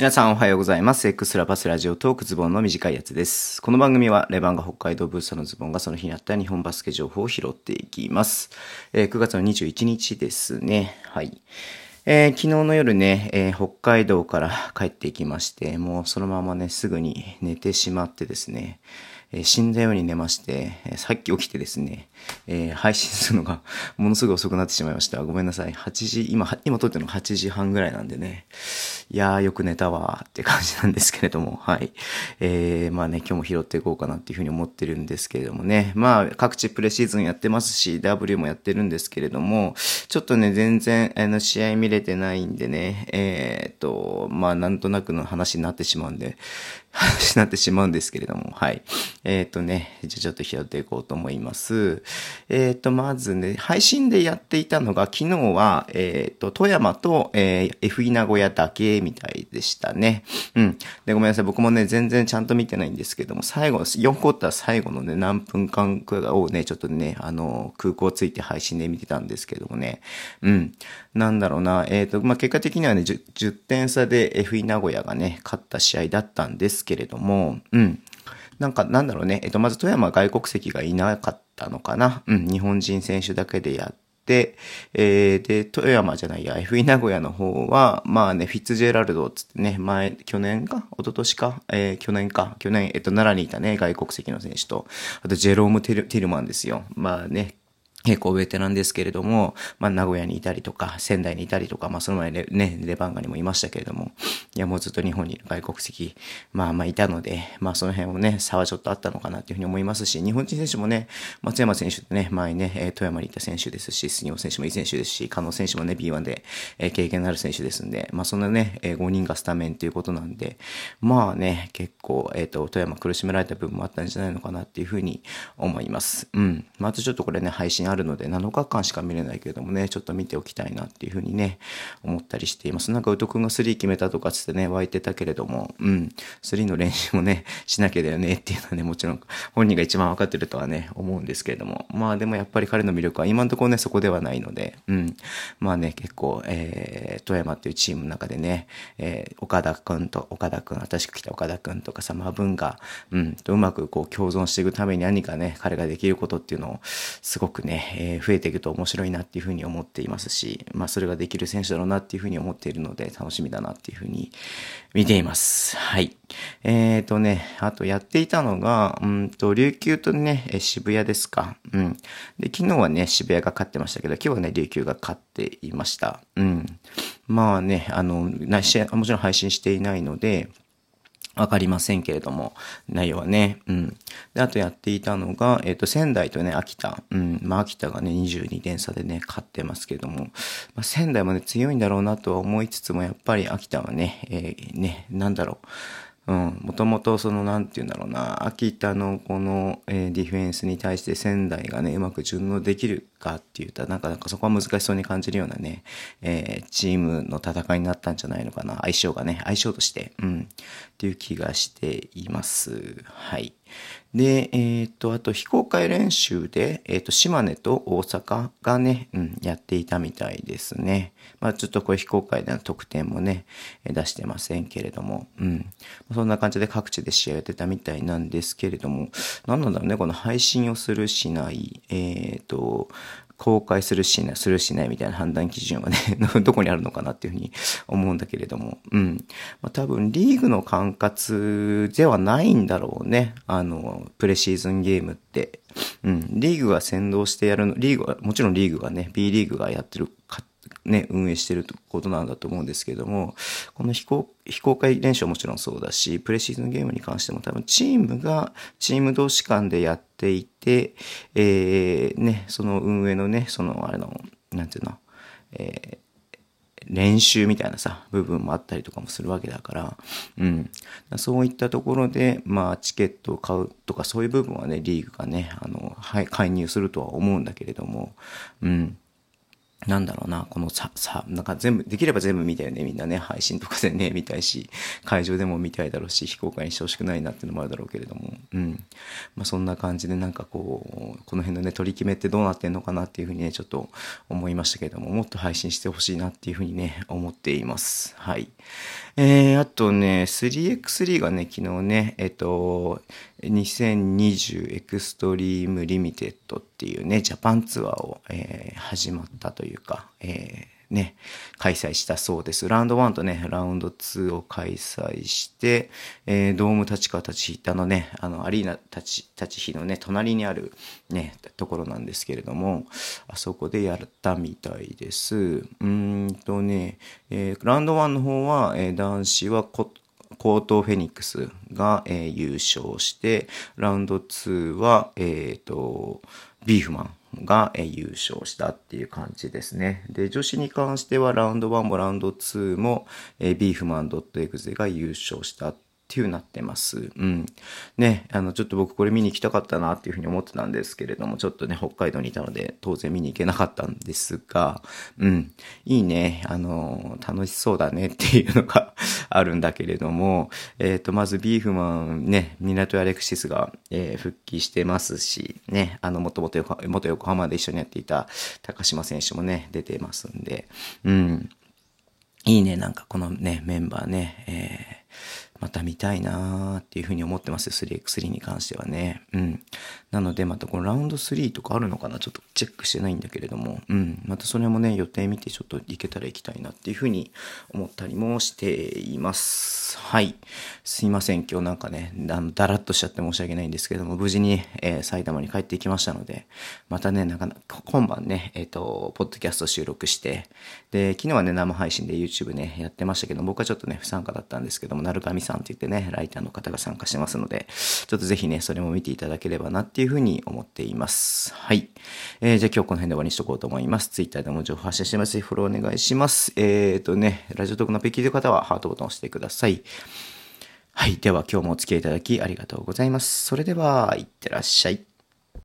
皆さんおはようございます。X ラパスラジオトークズボンの短いやつです。この番組はレバンが北海道ブースターのズボンがその日にあった日本バスケ情報を拾っていきます。えー、9月の21日ですね。はい。えー、昨日の夜ね、えー、北海道から帰ってきまして、もうそのままね、すぐに寝てしまってですね、えー、死んだように寝まして、えさっき起きてですね、え配信するのが ものすごい遅くなってしまいました。ごめんなさい。8時、今、今撮ってるの8時半ぐらいなんでね、いやーよく寝たわーって感じなんですけれども、はい。えー、まあね、今日も拾っていこうかなっていうふうに思ってるんですけれどもね、まあ各地プレシーズンやってますし、W もやってるんですけれども、ちょっとね、全然、あの、試合見れてないんでね、えー、っと、まあなんとなくの話になってしまうんで、話になってしまうんですけれども、はい。えー、っとね、じゃちょっと拾っていこうと思います。えー、っと、まずね、配信でやっていたのが、昨日は、えっと、富山と、えー、F 名古屋だけみたいでしたね。うん。で、ごめんなさい。僕もね、全然ちゃんと見てないんですけども、最後、4クォーター最後のね、何分間くらいをね、ちょっとね、あの、空港ついて配信で見てたんですけどもね。うん。なんだろうな。えっ、ー、と、まあ、結果的にはね10、10点差で FE 名古屋がね、勝った試合だったんですけれども、うん。なんか、なんだろうね。えっ、ー、と、まず富山外国籍がいなかったのかな。うん。日本人選手だけでやって、えー、で、富山じゃないや、FE 名古屋の方は、まあね、フィッツジェラルドっつってね、前、去年か？一昨年か？えー、去年か？去年、えっと、奈良にいたね、外国籍の選手と、あと、ジェロームテル・テルマンですよ。まあね、結構ベテランですけれども、まあ、名古屋にいたりとか、仙台にいたりとか、まあ、その前ね、レバンガにもいましたけれども、いや、もうずっと日本にいる外国籍、まあまあいたので、まあその辺もね、差はちょっとあったのかなというふうに思いますし、日本人選手もね、松山選手ってね、前ね、富山にいた選手ですし、杉本選手もいい選手ですし、加納選手もね、B1 で経験のある選手ですんで、まあそんなね、5人がスタメンということなんで、まあね、結構、えっ、ー、と、富山苦しめられた部分もあったんじゃないのかなっていうふうに思います。うん。またちょっとこれね、配信あるので、7日間しか見れないけれどもね、ちょっと見ておきたいなっていうふうにね、思ったりしています。なんか、宇都くんが3決めたとかつってね、湧いてたけれども、うん、3の練習もね、しなきゃだよねっていうのはね、もちろん本人が一番わかってるとはね、思うんですけれども、まあでもやっぱり彼の魅力は今のところね、そこではないので、うん、まあね、結構、えー、富山っていうチームの中でね、えー、岡田くんと、岡田くん、新しく来た岡田くんとかさ、まあ文が、うん、とうまくこう共存していくために何かね、彼ができることっていうのを、すごくね、えー、増えていくと面白いなっていうふうに思っていますし、まあそれができる選手だろうなっていうふうに思っているので、楽しみだなっていうふうに見ています。はい。えっ、ー、とね、あとやっていたのが、うんと、琉球とね、渋谷ですか。うん。で、昨日はね、渋谷が勝ってましたけど、今日はね、琉球が勝っていました。うん。まあね、あの、もちろん配信していないので、わかりませんけれども、内容はね。うん。で、あとやっていたのが、えっ、ー、と、仙台とね、秋田。うん。まあ、秋田がね、22点差でね、勝ってますけれども、まあ、仙台もね、強いんだろうなとは思いつつも、やっぱり秋田はね、えー、ね、なんだろう。うん、もともとその、なんて言うんだろうな、秋田のこの、えー、ディフェンスに対して仙台がね、うまく順応できるかって言ったら、なんか、なんかそこは難しそうに感じるようなね、えー、チームの戦いになったんじゃないのかな、相性がね、相性として、うん、っていう気がしています。はい。で、えっ、と、あと非公開練習で、えっ、と、島根と大阪がね、うん、やっていたみたいですね。まあちょっとこれ非公開での得点もね、出してませんけれども、うん。そんな感じで各地で試合やってたみたいなんですけれども、何なんだろうね、この配信をするしない、えっ、と、公開するしない、するしないみたいな判断基準はね どこにあるのかなっていうふうに思うんだけれども、うん。まあ、多分リーグの管轄ではないんだろうね。あの、プレシーズンゲームって。うん。リーグが先導してやるの、リーグは、もちろんリーグがね、B リーグがやってるね、運営してることなんだと思うんですけども、この非公非公開練習はもちろんそうだし、プレシーズンゲームに関しても多分チームが、チーム同士間でやっていて、えー、ね、その運営のね、その、あれの、なんていうの、えー練習みたいなさ、部分もあったりとかもするわけだから、うん。そういったところで、まあ、チケットを買うとか、そういう部分はね、リーグがね、あの、はい、介入するとは思うんだけれども、うん。なんだろうな、このさ、さ、なんか全部、できれば全部見たよね、みんなね、配信とかでね、見たいし、会場でも見たいだろうし、非公開にしてほしくないなっていうのもあるだろうけれども、うん。まあそんな感じでなんかこう、この辺のね、取り決めってどうなってんのかなっていうふうにね、ちょっと思いましたけれども、もっと配信してほしいなっていうふうにね、思っています。はい。えー、あとね、3x3 がね、昨日ね、えっと、2020エクストリームリミテッドっていうね、ジャパンツアーを、えー、始まったといういうか、えーね、開催したそうです。ラウンド1とね、ラウンド2を開催して、えー、ドーム立川立ちあのね、あの、アリーナ立ち、立ち日のね、隣にあるね、ところなんですけれども、あそこでやったみたいです。うんとね、えー、ラウンド1の方は、えー、男子はココートフェニックスが、えー、優勝して、ラウンド2は、えっ、ー、と、ビーフマンが優勝したっていう感じですね。で、女子に関してはラウンド1もラウンド2もビーフマンドットエグゼが優勝したってっていうなってます。うん。ね、あの、ちょっと僕これ見に行きたかったなっていうふうに思ってたんですけれども、ちょっとね、北海道にいたので、当然見に行けなかったんですが、うん。いいね、あの、楽しそうだねっていうのがあるんだけれども、えっ、ー、と、まずビーフマンね、ミナトアレクシスが、えー、復帰してますし、ね、あの、もともと元横浜で一緒にやっていた高島選手もね、出てますんで、うん。いいね、なんかこのね、メンバーね、えーまた見たいなーっていうふうに思ってますよ、3x3 に関してはね。うん。なので、またこのラウンド3とかあるのかなちょっとチェックしてないんだけれども、うん。またそれもね、予定見てちょっと行けたら行きたいなっていうふうに思ったりもしています。はい。すいません、今日なんかね、あの、だらっとしちゃって申し訳ないんですけども、無事に、えー、埼玉に帰ってきましたので、またね、なかなか、今晩ね、えっ、ー、と、ポッドキャスト収録して、で、昨日はね、生配信で YouTube ね、やってましたけど、僕はちょっとね、不参加だったんですけども、なるかみさんって言ってね、ライターの方が参加してますので、ちょっとぜひね、それも見ていただければなっていうふうに思っています。はい。えー、じゃあ今日この辺で終わりにしとこうと思います。Twitter でも情報発信してます。フォローお願いします。えっ、ー、とね、ラジオトークのペキという方はハートボタンを押してください。はい。では今日もお付き合いいただきありがとうございます。それでは、いってらっしゃい。